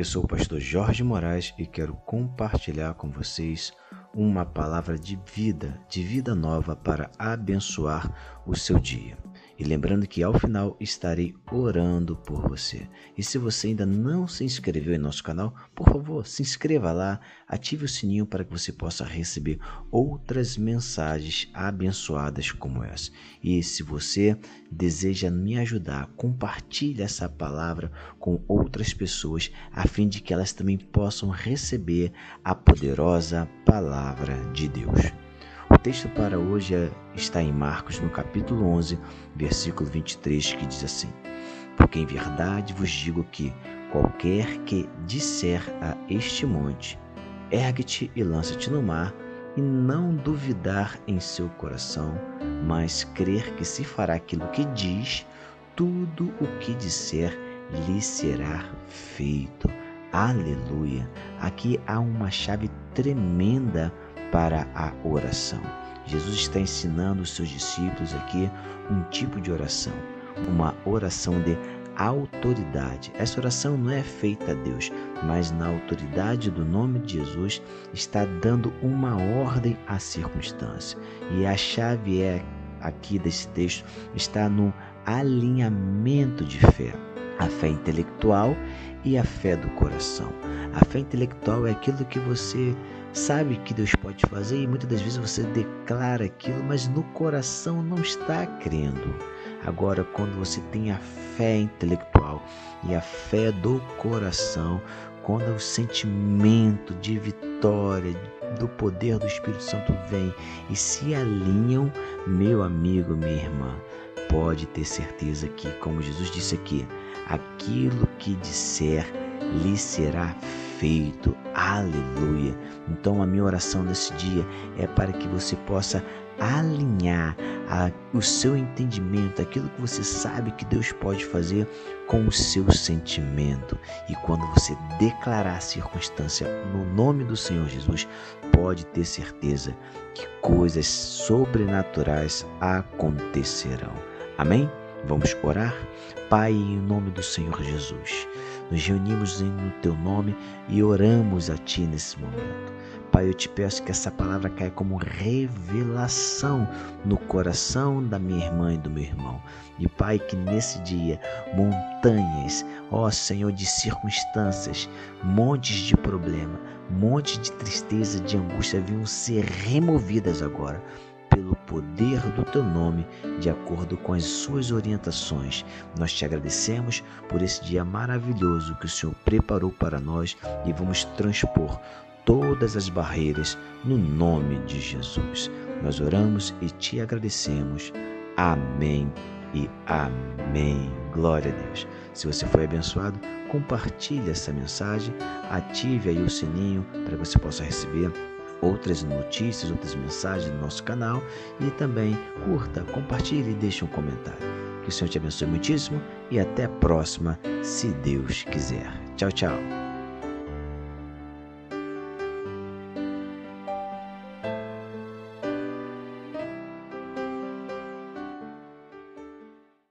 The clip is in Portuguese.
Eu sou o pastor Jorge Moraes e quero compartilhar com vocês uma palavra de vida, de vida nova para abençoar o seu dia. E lembrando que ao final estarei orando por você. E se você ainda não se inscreveu em nosso canal, por favor, se inscreva lá, ative o sininho para que você possa receber outras mensagens abençoadas como essa. E se você deseja me ajudar, compartilhe essa palavra com outras pessoas a fim de que elas também possam receber a poderosa palavra de Deus. Texto para hoje é, está em Marcos, no capítulo 11, versículo 23, que diz assim: Porque em verdade vos digo que qualquer que disser a este monte, ergue-te e lança-te no mar, e não duvidar em seu coração, mas crer que se fará aquilo que diz, tudo o que disser lhe será feito. Aleluia! Aqui há uma chave tremenda para a oração. Jesus está ensinando os seus discípulos aqui um tipo de oração, uma oração de autoridade. Essa oração não é feita a Deus, mas na autoridade do nome de Jesus está dando uma ordem à circunstância. E a chave é aqui desse texto está no alinhamento de fé. A fé intelectual e a fé do coração. A fé intelectual é aquilo que você sabe que Deus pode fazer e muitas das vezes você declara aquilo, mas no coração não está crendo. Agora, quando você tem a fé intelectual e a fé do coração, quando o sentimento de vitória, do poder do Espírito Santo vem e se alinham, meu amigo, minha irmã, pode ter certeza que, como Jesus disse aqui, aquilo que disser lhe será feito. Aleluia. Então a minha oração nesse dia é para que você possa alinhar a, o seu entendimento, aquilo que você sabe que Deus pode fazer com o seu sentimento. E quando você declarar a circunstância no nome do Senhor Jesus, pode ter certeza que coisas sobrenaturais acontecerão. Amém? Vamos orar? Pai, em nome do Senhor Jesus, nos reunimos no teu nome e oramos a ti nesse momento. Pai, eu te peço que essa palavra caia como revelação no coração da minha irmã e do meu irmão. E Pai, que nesse dia montanhas, ó Senhor, de circunstâncias, montes de problema, montes de tristeza, de angústia venham ser removidas agora pelo poder do teu nome, de acordo com as suas orientações. Nós te agradecemos por esse dia maravilhoso que o Senhor preparou para nós e vamos transpor todas as barreiras no nome de Jesus. Nós oramos e te agradecemos. Amém e amém. Glória a Deus. Se você foi abençoado, compartilhe essa mensagem, ative aí o sininho para que você possa receber outras notícias, outras mensagens no nosso canal e também curta, compartilhe e deixe um comentário. Que o Senhor te abençoe muitíssimo e até a próxima, se Deus quiser. Tchau, tchau.